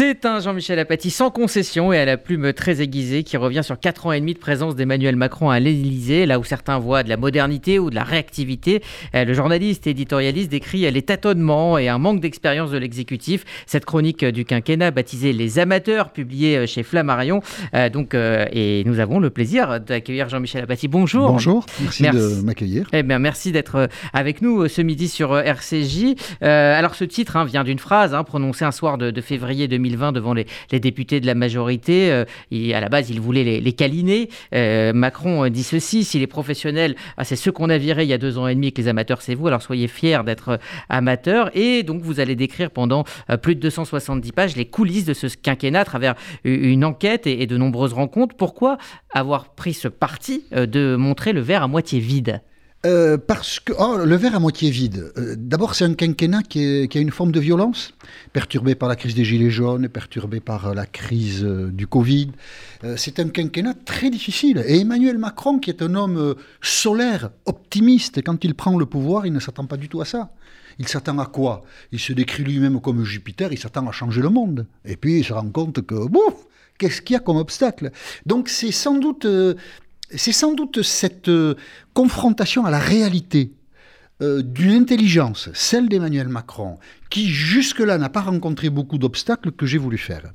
C'est un Jean-Michel Apathy sans concession et à la plume très aiguisée qui revient sur 4 ans et demi de présence d'Emmanuel Macron à l'Élysée, là où certains voient de la modernité ou de la réactivité. Euh, le journaliste et éditorialiste décrit les tâtonnements et un manque d'expérience de l'exécutif. Cette chronique du quinquennat baptisée Les amateurs, publiée euh, chez Flammarion. Euh, donc, et nous avons le plaisir d'accueillir Jean-Michel Apathy. Bonjour. Bonjour, merci, de m'accueillir. Eh bien, merci d'être avec nous ce midi sur RCJ. alors, ce titre hein, vient d'une phrase hein, prononcée un soir de, de février 2020 2020 devant les, députés de la majorité. Euh, à la base, il voulait les, les câliner. Euh, Macron dit ceci si les professionnels, ah, c'est ceux qu'on a virés il y a deux ans et demi, que les amateurs, c'est vous, alors soyez fiers d'être amateurs. Et donc, vous allez décrire pendant euh, plus de 270 pages les coulisses de ce quinquennat à travers une enquête et, de nombreuses rencontres. Pourquoi avoir pris ce parti de montrer le verre à moitié vide? Euh, parce que oh, le verre à moitié vide. Euh, d'abord, c'est un quinquennat qui, a une forme de violence, perturbé par la crise des gilets jaunes, perturbé par euh, la crise du Covid. c'est un quinquennat très difficile. Et Emmanuel Macron, qui est un homme solaire, optimiste, quand il prend le pouvoir, il ne s'attend pas du tout à ça. Il s'attend à quoi? Il se décrit lui-même comme Jupiter, il s'attend à changer le monde. Et puis il se rend compte que, bouf, qu'est-ce qu'il y a comme obstacle? Donc c'est sans doute c'est sans doute cette euh, confrontation à la réalité euh, d'une intelligence, celle d'Emmanuel Macron, qui jusque-là n'a pas rencontré beaucoup d'obstacles que j'ai voulu faire.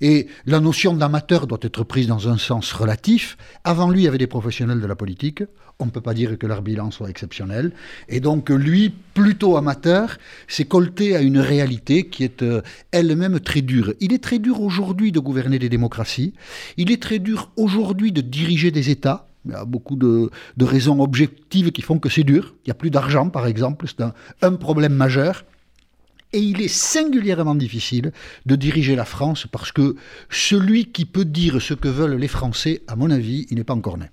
Et la notion d'amateur doit être prise dans un sens relatif. Avant lui, il y avait des professionnels de la politique. On ne peut pas dire que leur bilan soit exceptionnel. Et donc lui, plutôt amateur, s'est colté à une réalité qui est euh, elle-même très dure. Il est très dur aujourd'hui de gouverner des démocraties. Il est très dur aujourd'hui de diriger des États. Il y a beaucoup de, raisons objectives qui font que c'est dur. Il n'y a plus d'argent, par exemple. C'est un, problème majeur. Et il est singulièrement difficile de diriger la France parce que celui qui peut dire ce que veulent les Français, à mon avis, il n'est pas encore né.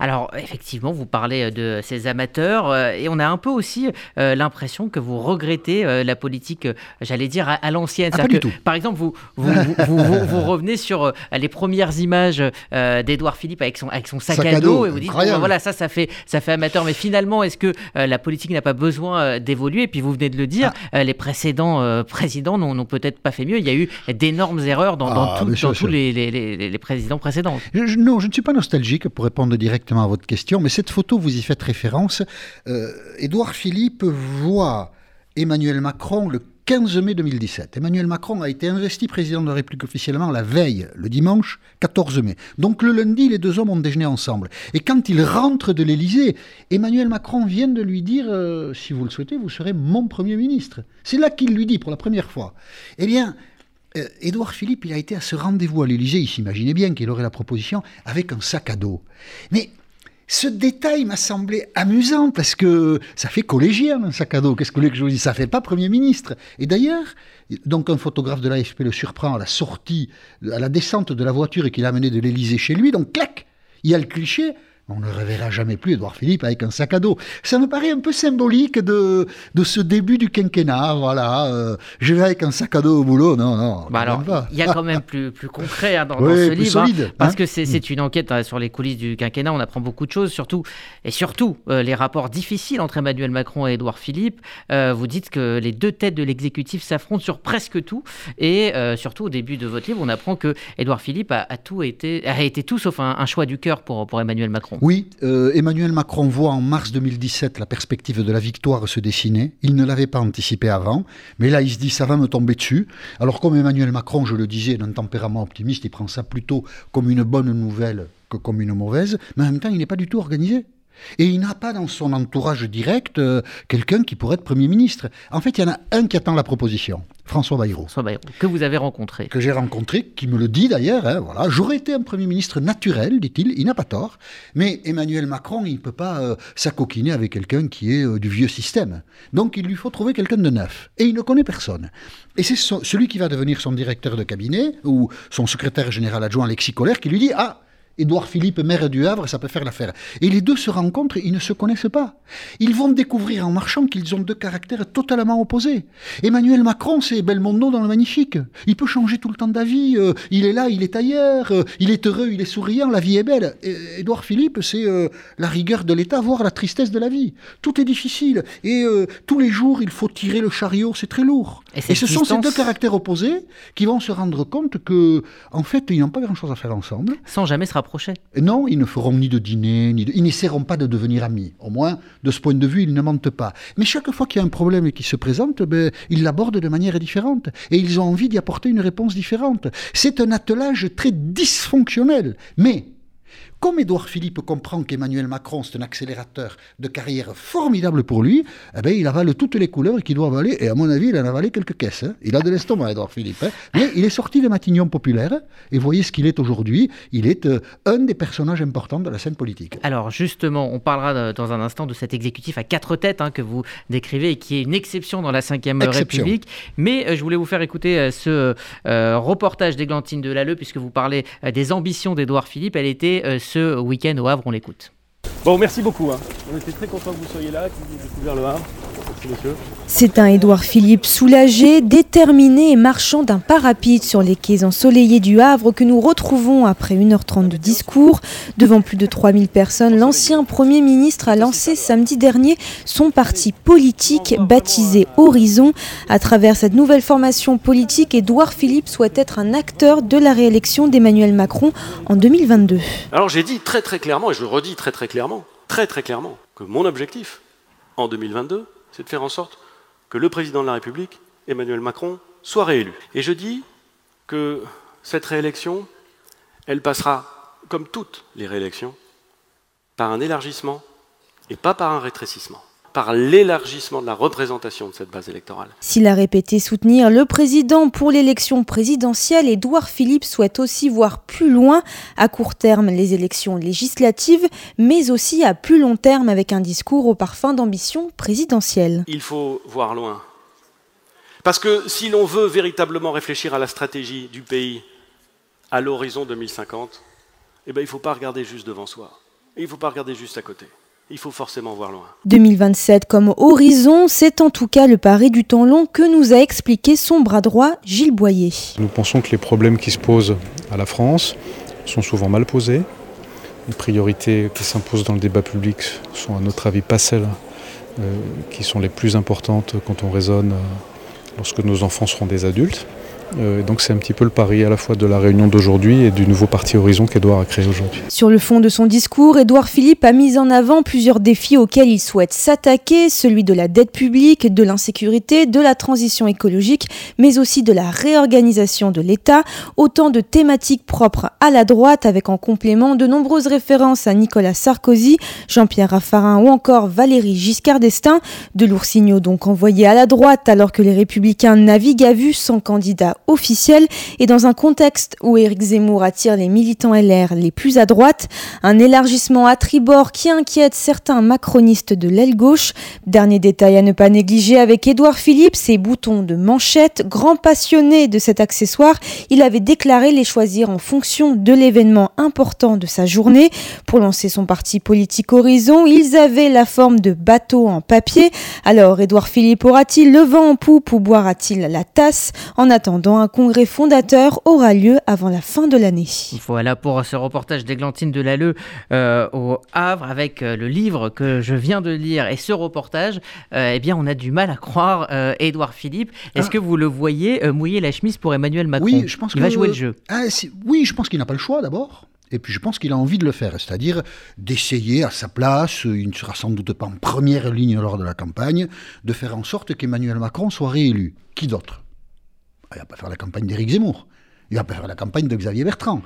Alors, effectivement, vous parlez euh, de ces amateurs euh, et on a un peu aussi euh, l'impression que vous regrettez la politique, j'allais dire, à, l'ancienne. Ah, par exemple, vous, vous, revenez sur les premières images d'Edouard Philippe avec son, avec son sac, à, dos, et vous dites, voilà, ça, ça fait, ça fait amateur. Mais finalement, est-ce que la politique n'a pas besoin d'évoluer? Et puis, vous venez de le dire, ah. les précédents présidents n'ont peut-être pas fait mieux. Il y a eu d'énormes erreurs dans, ah, tous les, les, présidents précédents. non, je ne suis pas nostalgique pour répondre directement à votre question, mais cette photo, vous y faites référence. Euh, Édouard Philippe voit Emmanuel Macron le 15 mai 2017. Emmanuel Macron a été investi président de la République officiellement la veille, le dimanche 14 mai. Donc le lundi, les deux hommes ont déjeuné ensemble. Et quand il rentre de l'Élysée, Emmanuel Macron vient de lui dire euh, si vous le souhaitez, vous serez mon Premier ministre. C'est là qu'il lui dit pour la première fois. Eh bien, euh, Édouard Philippe, il a été à ce rendez-vous à l'Élysée, il s'imaginait bien qu'il aurait la proposition, avec un sac à dos. Mais ce détail m'a semblé amusant parce que ça fait collégien un sac à dos. Qu'est-ce que vous voulez que je vous dise? Ça fait pas Premier ministre. Et d'ailleurs, donc un photographe de l'AFP le surprend à la sortie, à la descente de la voiture et qu'il a amené de l'Élysée chez lui. Donc clac, il y a le cliché. On ne reverra jamais plus Édouard Philippe avec un sac à dos. Ça me paraît un peu symbolique de, de ce début du quinquennat. Voilà, euh, je vais avec un sac à dos au boulot. Non, non. Bah alors, il y a quand même plus, plus concret hein, dans, ce livre. Hein, solide, parce hein. que c'est une enquête sur les coulisses du quinquennat. On apprend beaucoup de choses, surtout, et surtout, euh, les rapports difficiles entre Emmanuel Macron et Édouard Philippe. Euh, vous dites que les deux têtes de l'exécutif s'affrontent sur presque tout. Et surtout, au début de votre livre, on apprend que Édouard Philippe a, tout été, a été tout sauf un, un choix du cœur pour, pour Emmanuel Macron. Oui, euh, Emmanuel Macron voit en mars 2017 la perspective de la victoire se dessiner. Il ne l'avait pas anticipé avant, mais là il se dit ça va me tomber dessus. Alors comme Emmanuel Macron, je le disais, d'un tempérament optimiste, il prend ça plutôt comme une bonne nouvelle que comme une mauvaise, mais en même temps il n'est pas du tout organisé. Et il n'a pas dans son entourage direct euh, quelqu'un qui pourrait être Premier ministre. En fait, il y en a un qui attend la proposition, François Bayrou. François Bayrou, que vous avez rencontré. Que j'ai rencontré, qui me le dit d'ailleurs. Hein, voilà. J'aurais été un Premier ministre naturel, dit-il, il n'a pas tort. Mais Emmanuel Macron, il ne peut pas euh, s'acoquiner avec quelqu'un qui est euh, du vieux système. Donc il lui faut trouver quelqu'un de neuf. Et il ne connaît personne. Et c'est celui qui va devenir son directeur de cabinet, ou son secrétaire général adjoint, Alexis Colère, qui lui dit Ah Édouard Philippe, maire du Havre, ça peut faire l'affaire. Et les deux se rencontrent, ils ne se connaissent pas. Ils vont découvrir en marchant qu'ils ont deux caractères totalement opposés. Emmanuel Macron, c'est Belmondo dans le magnifique. Il peut changer tout le temps d'avis, euh, il est là, il est ailleurs, euh, il est heureux, il est souriant, la vie est belle. Édouard Philippe, c'est euh, la rigueur de l'État, voire la tristesse de la vie. Tout est difficile. Et tous les jours, il faut tirer le chariot, c'est très lourd. Et, ce sont ces deux caractères opposés qui vont se rendre compte que, en fait, ils n'ont pas grand-chose à faire ensemble. Sans jamais se rapprocher. non, ils ne feront ni de dîner, ni de... ils n'essaieront pas de devenir amis. Au moins, de ce point de vue, ils ne mentent pas. Mais chaque fois qu'il y a un problème qui se présente, ben, ils l'abordent de manière différente. Et ils ont envie d'y apporter une réponse différente. C'est un attelage très dysfonctionnel. Mais comme Édouard Philippe comprend qu'Emmanuel Macron, c'est un accélérateur de carrière formidable pour lui, eh bien, il avale toutes les couleurs qu'il doit avaler. Et à mon avis, il en a avalé quelques caisses. Hein. Il a de l'estomac, Édouard Philippe. Hein. Mais il est sorti des Matignon populaires. Et voyez ce qu'il est aujourd'hui. Il est euh, un des personnages importants de la scène politique. Alors, justement, on parlera dans un instant de cet exécutif à quatre têtes hein, que vous décrivez et qui est une exception dans la Ve République. Mais euh, je voulais vous faire écouter euh, ce reportage d'Églantine Delalleux, puisque vous parlez des ambitions d'Édouard Philippe. Elle était ce week-end au Havre, on l'écoute. Bon, merci beaucoup. Hein. On était très contents que vous soyez là, que vous ayez découvert le Havre. C'est un Édouard Philippe soulagé, déterminé et marchant d'un pas rapide sur les quais ensoleillés du Havre que nous retrouvons après 1h30 de discours. Devant plus de 3000 personnes, l'ancien Premier ministre a lancé samedi dernier son parti politique baptisé Horizon. À travers cette nouvelle formation politique, Édouard Philippe souhaite être un acteur de la réélection d'Emmanuel Macron en 2022. Alors j'ai dit très très clairement, et je le redis très très clairement, très très clairement, que mon objectif en 2022, c'est de faire en sorte que le président de la République, Emmanuel Macron, soit réélu. Et je dis que cette réélection, elle passera, comme toutes les réélections, par un élargissement et pas par un rétrécissement par l'élargissement de la représentation de cette base électorale. S'il a répété soutenir le président pour l'élection présidentielle, Édouard Philippe souhaite aussi voir plus loin, à court terme les élections législatives, mais aussi à plus long terme avec un discours au parfum d'ambition présidentielle. Il faut voir loin. Parce que si l'on veut véritablement réfléchir à la stratégie du pays à l'horizon 2050, eh ben, il ne faut pas regarder juste devant soi. il ne faut pas regarder juste à côté il faut forcément voir loin. 2027 comme horizon, c'est en tout cas le pari du temps long que nous a expliqué son bras droit Gilles Boyer. Nous pensons que les problèmes qui se posent à la France sont souvent mal posés. Les priorités qui s'imposent dans le débat public sont à notre avis pas celles euh, qui sont les plus importantes quand on raisonne euh, lorsque nos enfants seront des adultes. Euh, donc c'est un petit peu le pari à la fois de la réunion d'aujourd'hui et du nouveau parti Horizon qu'Edouard a créé aujourd'hui. Sur le fond de son discours, Édouard Philippe a mis en avant plusieurs défis auxquels il souhaite s'attaquer, celui de la dette publique, de l'insécurité, de la transition écologique, mais aussi de la réorganisation de l'État, autant de thématiques propres à la droite avec en complément de nombreuses références à Nicolas Sarkozy, Jean-Pierre Raffarin ou encore Valérie Giscard d'Estaing, de lourds donc envoyés à la droite alors que les républicains naviguent à vue sans candidat officielle et dans un contexte où Éric Zemmour attire les militants LR les plus à droite, un élargissement à tribord qui inquiète certains macronistes de l'aile gauche. Dernier détail à ne pas négliger avec Édouard Philippe, ses boutons de manchette, grand passionné de cet accessoire, il avait déclaré les choisir en fonction de l'événement important de sa journée. Pour lancer son parti politique Horizon, ils avaient la forme de bateau en papier. Alors Édouard Philippe aura-t-il le vent en poupe ou boira-t-il la tasse? En attendant, un congrès fondateur aura lieu avant la fin de l'année. Voilà pour ce reportage d'Églantine Delalleux euh, au Havre avec euh, le livre que je viens de lire et ce reportage, euh, eh bien on a du mal à croire Édouard Philippe. Est-ce ah. que vous le voyez mouiller la chemise pour Emmanuel Macron? Oui, je pense qu'il va jouer le jeu. Ah, oui, je pense qu'il n'a pas le choix d'abord. Et puis je pense qu'il a envie de le faire, c'est-à-dire d'essayer à sa place, il ne sera sans doute pas en première ligne lors de la campagne, de faire en sorte qu'Emmanuel Macron soit réélu. Qui d'autre? Il va pas faire la campagne d'Éric Zemmour. Il va pas faire la campagne de Xavier Bertrand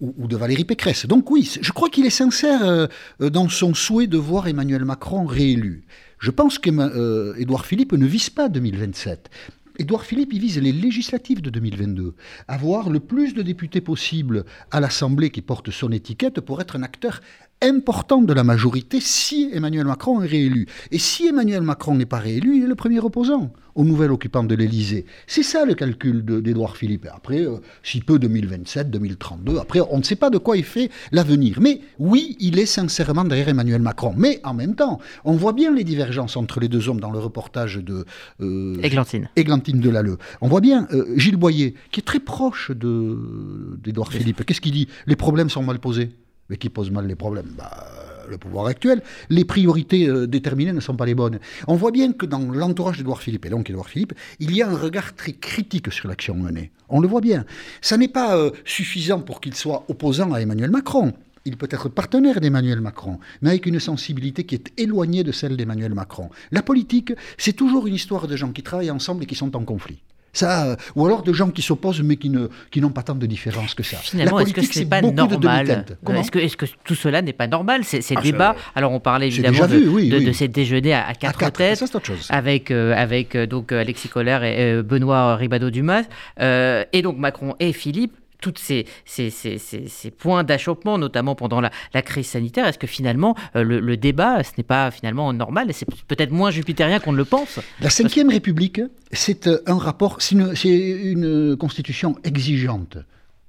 ou, de Valérie Pécresse. Donc oui, je crois qu'il est sincère euh, dans son souhait de voir Emmanuel Macron réélu. Je pense qu'Édouard euh, Philippe ne vise pas 2027. Édouard Philippe, il vise les législatives de 2022. Avoir le plus de députés possible à l'Assemblée qui portent son étiquette pour être un acteur important de la majorité si Emmanuel Macron est réélu. Et si Emmanuel Macron n'est pas réélu, il est le premier opposant. Au nouvel occupant de l'Élysée. C'est ça le calcul d'Édouard Philippe. Après, euh, si peu 2027, 2032, après, on ne sait pas de quoi il fait l'avenir. Mais oui, il est sincèrement derrière Emmanuel Macron. Mais en même temps, on voit bien les divergences entre les deux hommes dans le reportage de euh, Églantine. Églantine Delalleux. On voit bien euh, Gilles Boyer, qui est très proche d'Édouard Philippe. Qu'est-ce qu'il dit? Les problèmes sont mal posés. Mais qui pose mal les problèmes? Bah, le pouvoir actuel, les priorités euh, déterminées ne sont pas les bonnes. On voit bien que dans l'entourage d'Edouard Philippe, et donc Edouard Philippe, il y a un regard très critique sur l'action menée. On le voit bien. Ça n'est pas euh, suffisant pour qu'il soit opposant à Emmanuel Macron. Il peut être partenaire d'Emmanuel Macron, mais avec une sensibilité qui est éloignée de celle d'Emmanuel Macron. La politique, c'est toujours une histoire de gens qui travaillent ensemble et qui sont en conflit. Ça, euh, ou alors de gens qui s'opposent mais qui n'ont qui pas tant de différence que ça. Finalement, est-ce que c'est pas normal Est-ce que, est que, tout cela n'est pas normal? Ces, ces ah, débats, alors on parlait évidemment de, de, ces déjeuners à, quatre, têtes, avec, euh, avec euh, donc Alexis Collère et Benoît Ribado-Dumas, et donc Macron et Philippe tous ces, ces, ces, ces, points d'achoppement, notamment pendant la, la crise sanitaire, est-ce que finalement euh, le, débat, ce n'est pas finalement normal C'est peut-être moins jupitérien qu'on ne le pense? La Ve République, c'est euh, un rapport, c'est une, une constitution exigeante,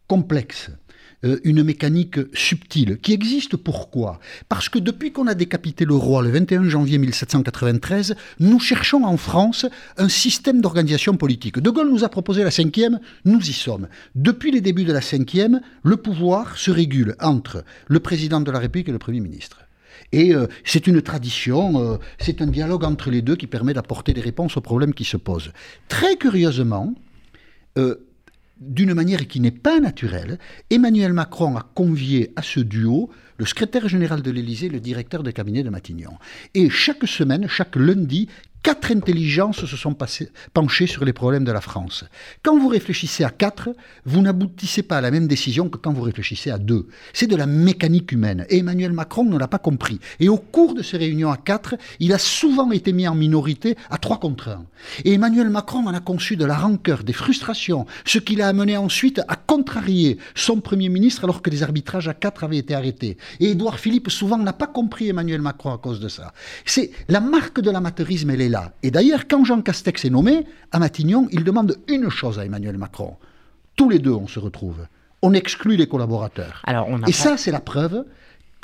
complexe. Euh, une mécanique subtile, qui existe pourquoi? Parce que depuis qu'on a décapité le roi le 21 janvier 1793, nous cherchons en France un système d'organisation politique. De Gaulle nous a proposé la cinquième, nous y sommes. Depuis les débuts de la cinquième, le pouvoir se régule entre le président de la République et le Premier ministre. Et euh, c'est une tradition, euh, c'est un dialogue entre les deux qui permet d'apporter des réponses aux problèmes qui se posent. Très curieusement, d'une manière qui n'est pas naturelle, Emmanuel Macron a convié à ce duo le secrétaire général de l'Élysée le directeur de cabinet de Matignon. Et chaque semaine, chaque lundi, quatre intelligences se sont penchées sur les problèmes de la France. Quand vous réfléchissez à quatre, vous n'aboutissez pas à la même décision que quand vous réfléchissez à deux. C'est de la mécanique humaine. Et Emmanuel Macron ne l'a pas compris. Et au cours de ces réunions à quatre, il a souvent été mis en minorité à trois contre un. Et Emmanuel Macron en a conçu de la rancœur, des frustrations, ce qui l'a amené ensuite à contrarier son Premier ministre alors que les arbitrages à quatre avaient été arrêtés. Et Édouard Philippe souvent n'a pas compris Emmanuel Macron à cause de ça. C'est la marque de l'amateurisme, elle est là. Et d'ailleurs, quand Jean Castex est nommé à Matignon, il demande une chose à Emmanuel Macron. Tous les deux, on se retrouve. On exclut les collaborateurs. Et ça, c'est la preuve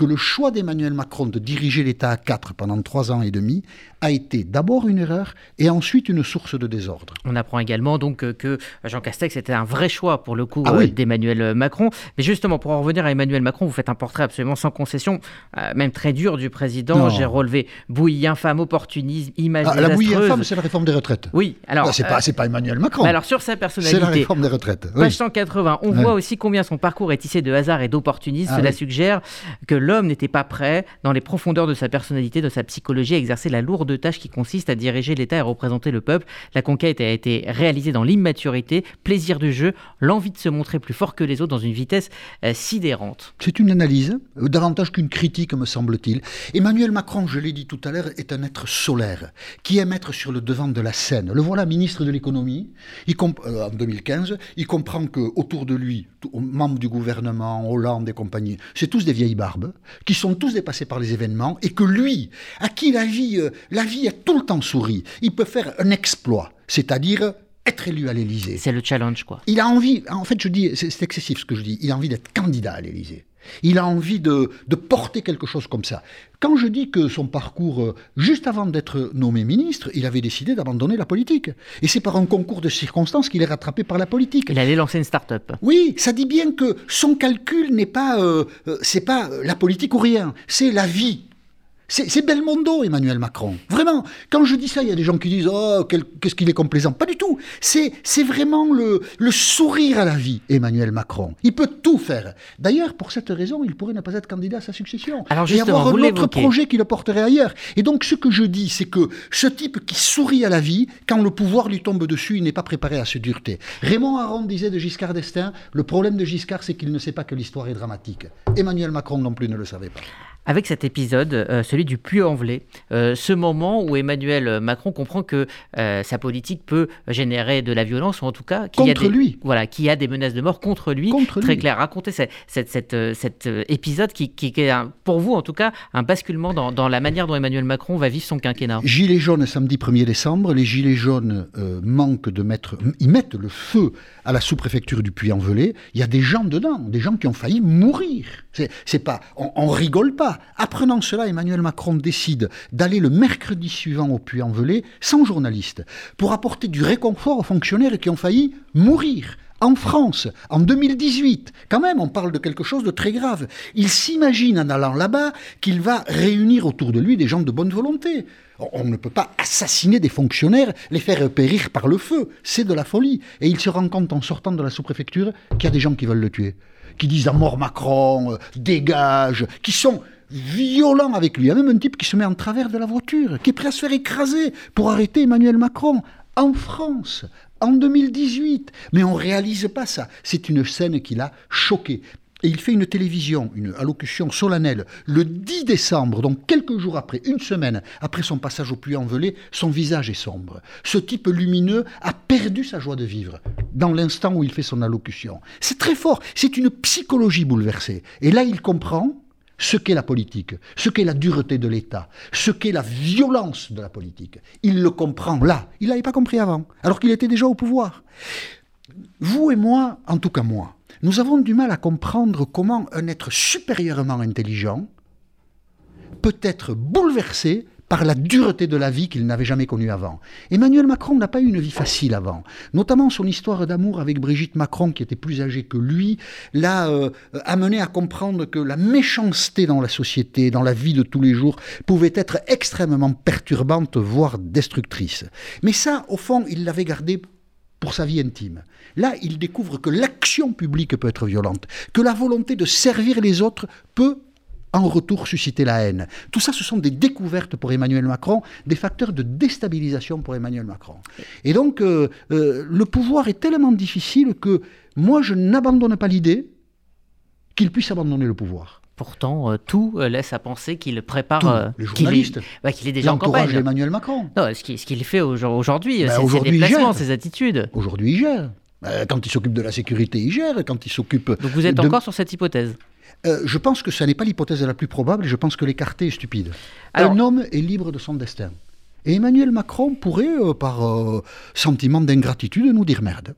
que le choix d'Emmanuel Macron de diriger l'État à quatre pendant trois ans et demi a été d'abord une erreur et ensuite une source de désordre. On apprend également donc euh, que Jean Castex était un vrai choix pour le coup ah euh, d'Emmanuel Macron. Mais justement, pour en revenir à Emmanuel Macron, vous faites un portrait absolument sans concession, euh, même très dur du président. J'ai relevé bouillie infâme, opportunisme, image ah, La bouillie infâme, c'est la réforme des retraites. Oui, alors. c'est pas, pas Emmanuel Macron. alors sur sa personnalité. C'est la réforme des retraites. Page 180, on voit aussi combien son parcours est tissé de hasard et d'opportunisme. Ah Cela suggère que l'homme n'était pas prêt, dans les profondeurs de sa personnalité, de sa psychologie, à exercer la lourde tâche qui consiste à diriger l'État et représenter le peuple. La conquête a été réalisée dans l'immaturité, plaisir du jeu, l'envie de se montrer plus fort que les autres dans une vitesse euh, sidérante. C'est une analyse, euh, davantage qu'une critique, me semble-t-il. Emmanuel Macron, je l'ai dit tout à l'heure, est un être solaire, qui aime être sur le devant de la scène. Le voilà ministre de l'économie, euh, en 2015, il comprend qu'autour de lui, membres du gouvernement, Hollande et compagnie, c'est tous des vieilles barbes, qui sont tous dépassés par les événements, et que lui, à qui la vie, la vie est tout le temps sourit. Il peut faire un exploit, c'est-à-dire être élu à l'Élysée. C'est le challenge, quoi. Il a envie, en fait, je dis, c'est excessif ce que je dis, il a envie d'être candidat à l'Élysée. Il a envie de, porter quelque chose comme ça. Quand je dis que son parcours, euh, juste avant d'être nommé ministre, il avait décidé d'abandonner la politique. Et c'est par un concours de circonstances qu'il est rattrapé par la politique. Il allait lancer une start-up. Oui, ça dit bien que son calcul n'est pas, euh, euh, c'est pas la politique ou rien, c'est la vie c'est Belmondo, Emmanuel Macron. Vraiment. Quand je dis ça, il y a des gens qui disent Oh, qu'est-ce qu'il est complaisant. Pas du tout. C'est vraiment le, sourire à la vie, Emmanuel Macron. Il peut tout faire. D'ailleurs, pour cette raison, il pourrait ne pas être candidat à sa succession. Alors et avoir un autre projet qui le porterait ailleurs. Et donc, ce que je dis, c'est que ce type qui sourit à la vie, quand le pouvoir lui tombe dessus, il n'est pas préparé à se dureté. Raymond Aron disait de Giscard d'Estaing Le problème de Giscard, c'est qu'il ne sait pas que l'histoire est dramatique. Emmanuel Macron non plus ne le savait pas. Avec cet épisode, euh, celui du Puy-en-Velay, euh, ce moment où Emmanuel Macron comprend que euh, sa politique peut générer de la violence, ou en tout cas qu'il y a des, lui. Voilà, qu'il y a des menaces de mort contre lui. Contre Très lui. clair. Racontez cet, cet, cet, cet épisode qui, qui, est, un, pour vous en tout cas, un basculement dans, dans, la manière dont Emmanuel Macron va vivre son quinquennat. Gilets jaunes samedi 1er décembre. Les gilets jaunes manquent de mettre... Ils mettent le feu à la sous-préfecture du Puy-en-Velay. Il y a des gens dedans, des gens qui ont failli mourir. C'est pas... On, on rigole pas. Apprenant cela, Emmanuel Macron décide d'aller le mercredi suivant au Puy-en-Velay sans journaliste pour apporter du réconfort aux fonctionnaires qui ont failli mourir en France, en 2018. Quand même, on parle de quelque chose de très grave. Il s'imagine en allant là-bas qu'il va réunir autour de lui des gens de bonne volonté. On ne peut pas assassiner des fonctionnaires, les faire périr par le feu. C'est de la folie. Et il se rend compte en sortant de la sous-préfecture qu'il y a des gens qui veulent le tuer, qui disent à mort Macron, euh, dégage, qui sont violents avec lui. Il y a même un type qui se met en travers de la voiture, qui est prêt à se faire écraser pour arrêter Emmanuel Macron. En France, en 2018. Mais on ne réalise pas ça. C'est une scène qui l'a choqué. Et il fait une télévision, une allocution solennelle, le 10 décembre, donc quelques jours après, une semaine après son passage au Puy-en-Velay, son visage est sombre. Ce type lumineux a perdu sa joie de vivre dans l'instant où il fait son allocution. C'est très fort, c'est une psychologie bouleversée. Et là, il comprend ce qu'est la politique, ce qu'est la dureté de l'État, ce qu'est la violence de la politique. Il le comprend là. Il l'avait pas compris avant, alors qu'il était déjà au pouvoir. Vous et moi, en tout cas moi, nous avons du mal à comprendre comment un être supérieurement intelligent peut être bouleversé par la dureté de la vie qu'il n'avait jamais connue avant. Emmanuel Macron n'a pas eu une vie facile avant. Notamment son histoire d'amour avec Brigitte Macron, qui était plus âgée que lui, l'a euh, amené à comprendre que la méchanceté dans la société, dans la vie de tous les jours, pouvait être extrêmement perturbante, voire destructrice. Mais ça, au fond, il l'avait gardé pour sa vie intime. Là, il découvre que l'action publique peut être violente, que la volonté de servir les autres peut en retour susciter la haine. Tout ça, ce sont des découvertes pour Emmanuel Macron, des facteurs de déstabilisation pour Emmanuel Macron. Et donc, euh, euh, le pouvoir est tellement difficile que moi, je n'abandonne pas l'idée qu'il puisse abandonner le pouvoir. Pourtant, euh, tout laisse à penser qu'il prépare. Tout, les journalistes. Qu'il est, bah, qu est, déjà en campagne. Emmanuel Macron. Non, ce qu'il ce fait aujourd'hui, bah, c'est ses déplacements, ses attitudes. Aujourd'hui, il gère. Quand il s'occupe de la sécurité, il gère. Quand il s'occupe. Donc vous êtes de... encore sur cette hypothèse? Euh, je pense que ce n'est pas l'hypothèse la plus probable, et je pense que l'écarter est stupide. Alors, un homme est libre de son destin. Et Emmanuel Macron pourrait, euh, par euh, sentiment d'ingratitude, nous dire merde.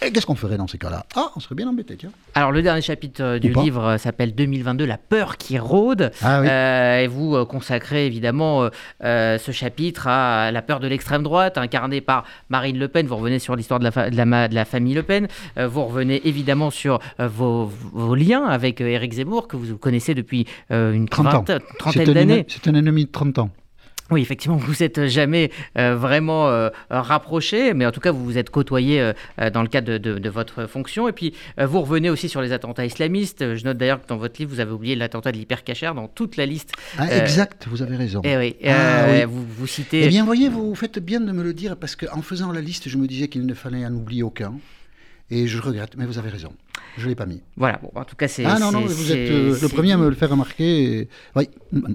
Et qu'est-ce qu'on ferait dans ces cas-là? Ah, on serait bien embêté, tiens. Alors, le dernier chapitre euh, du livre euh, s'appelle 2022, La peur qui rôde. Ah, oui. euh, et vous consacrez évidemment euh, ce chapitre à la peur de l'extrême droite, incarnée par Marine Le Pen. Vous revenez sur l'histoire de la, de, la, de la, famille Le Pen. Euh, vous revenez évidemment sur vos, vos, liens avec Éric Zemmour, que vous connaissez depuis une 30 trentaine, trentaine d'années. C'est un ennemi de 30 ans. Oui, effectivement, vous n'êtes jamais euh, vraiment euh, rapproché, mais en tout cas, vous vous êtes côtoyé euh, dans le cadre de, de, de, votre fonction. Et puis, vous revenez aussi sur les attentats islamistes. Je note d'ailleurs que dans votre livre, vous avez oublié l'attentat de l'hypercachère dans toute la liste. Ah, exact, vous avez raison. Et oui, ah, oui. Vous, vous, citez. Eh bien, voyez, vous faites bien de me le dire, parce qu'en faisant la liste, je me disais qu'il ne fallait en oublier aucun. Et je regrette, mais vous avez raison. Je ne l'ai pas mis. Voilà, bon, en tout cas, c'est. Ah non, non, vous êtes euh, le premier à me le faire remarquer. Et... Oui.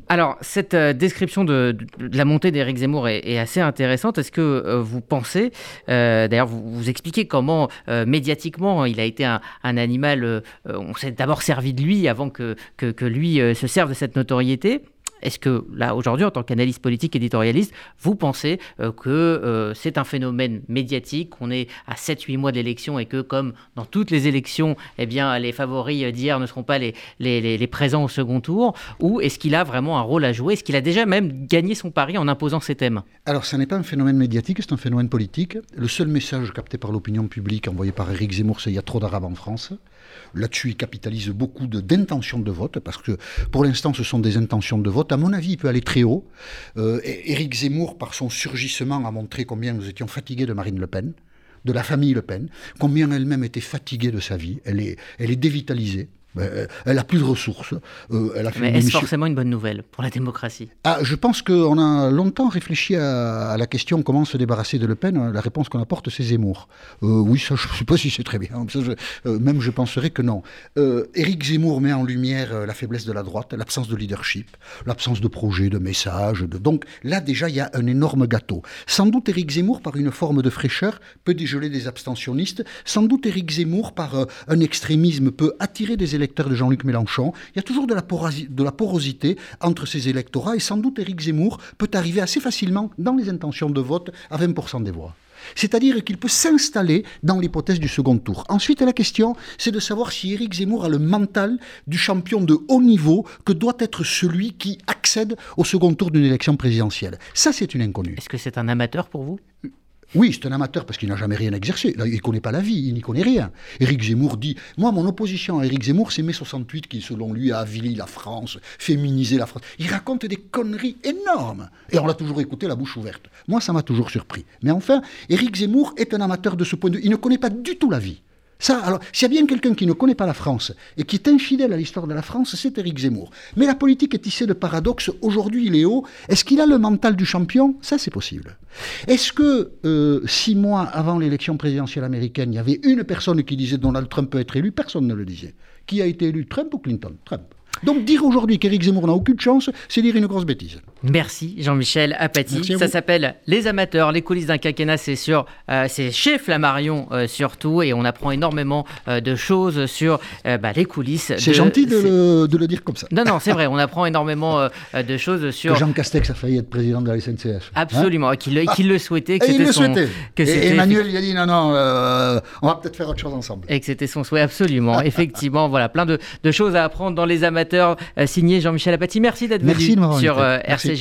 Alors, cette euh, description de, de, de, la montée d'Éric Zemmour est, est, assez intéressante. Est-ce que euh, vous pensez, d'ailleurs, vous, vous, expliquez comment médiatiquement il a été un, un animal, on s'est d'abord servi de lui avant que, que, que lui se serve de cette notoriété est-ce que là, aujourd'hui, en tant qu'analyste politique éditorialiste, vous pensez euh, que euh, c'est un phénomène médiatique, qu'on est à 7-8 mois de l'élection et que, comme dans toutes les élections, eh bien, les favoris d'hier ne seront pas les, présents au second tour Ou est-ce qu'il a vraiment un rôle à jouer? Est-ce qu'il a déjà même gagné son pari en imposant ses thèmes? Alors, ce n'est pas un phénomène médiatique, c'est un phénomène politique. Le seul message capté par l'opinion publique envoyé par Éric Zemmour, c'est il y a trop d'Arabes en France. Là-dessus, il capitalise beaucoup d'intentions de, vote, parce que pour l'instant, ce sont des intentions de vote. À mon avis, il peut aller très haut. Euh, Éric Zemmour, par son surgissement, a montré combien nous étions fatigués de Marine Le Pen, de la famille Le Pen, combien elle-même était fatiguée de sa vie. Elle est dévitalisée. Ben, elle a plus de ressources. Euh, elle a fait Mais est-ce forcément une bonne nouvelle pour la démocratie? Ah, Je pense qu'on a longtemps réfléchi à, la question comment se débarrasser de Le Pen. La réponse qu'on apporte, c'est Zemmour. Euh, oui, ça, je ne sais pas si c'est très bien. Euh, même je penserais que non. Éric Zemmour met en lumière la faiblesse de la droite, l'absence de leadership, l'absence de projet, de message. De... Donc là, déjà, il y a un énorme gâteau. Sans doute, Éric Zemmour, par une forme de fraîcheur, peut dégeler des abstentionnistes. Sans doute, Éric Zemmour, par un extrémisme, peut attirer des électeurs de Jean-Luc Mélenchon. Il y a toujours de la, de la porosité entre ces électorats et sans doute Éric Zemmour peut arriver assez facilement dans les intentions de vote à 20% des voix. C'est-à-dire qu'il peut s'installer dans l'hypothèse du second tour. Ensuite, la question, c'est de savoir si Éric Zemmour a le mental du champion de haut niveau que doit être celui qui accède au second tour d'une élection présidentielle. Ça, c'est une inconnue. Est-ce que c'est un amateur pour vous? Oui, c'est un amateur parce qu'il n'a jamais rien exercé. il ne connaît pas la vie, il n'y connaît rien. Éric Zemmour dit Moi, mon opposition à Éric Zemmour, c'est mai 68 qui, selon lui, a avili la France, féminisé la France. Il raconte des conneries énormes. Et on l'a toujours écouté la bouche ouverte. Moi, ça m'a toujours surpris. Mais enfin, Éric Zemmour est un amateur de ce point de vue. Il ne connaît pas du tout la vie. Ça, alors, s'il y a bien quelqu'un qui ne connaît pas la France et qui est infidèle à l'histoire de la France, c'est Éric Zemmour. Mais la politique est tissée de paradoxes. Aujourd'hui, il est haut. Est-ce qu'il a le mental du champion? Ça, c'est possible. Est-ce que euh, six mois avant l'élection présidentielle américaine, il y avait une personne qui disait Donald Trump peut être élu Personne ne le disait. Qui a été élu? Trump ou Clinton? Trump. Donc dire aujourd'hui qu'Éric Zemmour n'a aucune chance, c'est dire une grosse bêtise. Merci Jean-Michel Apathy. Ça s'appelle Les amateurs, les coulisses d'un quinquennat, c'est sur, euh, c'est chez Flammarion euh, surtout, et on apprend énormément euh, de choses sur bah, les coulisses. C'est gentil de le, dire comme ça. Non, non, c'est vrai, on apprend énormément de choses sur. Que Jean Castex a failli être président de la SNCF. Hein Absolument, qu'il le, souhaitait. Que et il le souhaitait. et Emmanuel, il a dit non, non, on va peut-être faire autre chose ensemble. Et que c'était son souhait, absolument. Effectivement, voilà, plein de, de choses à apprendre dans les amateurs euh, signé Jean-Michel Apathy. Merci d'être venu sur euh, RCJ.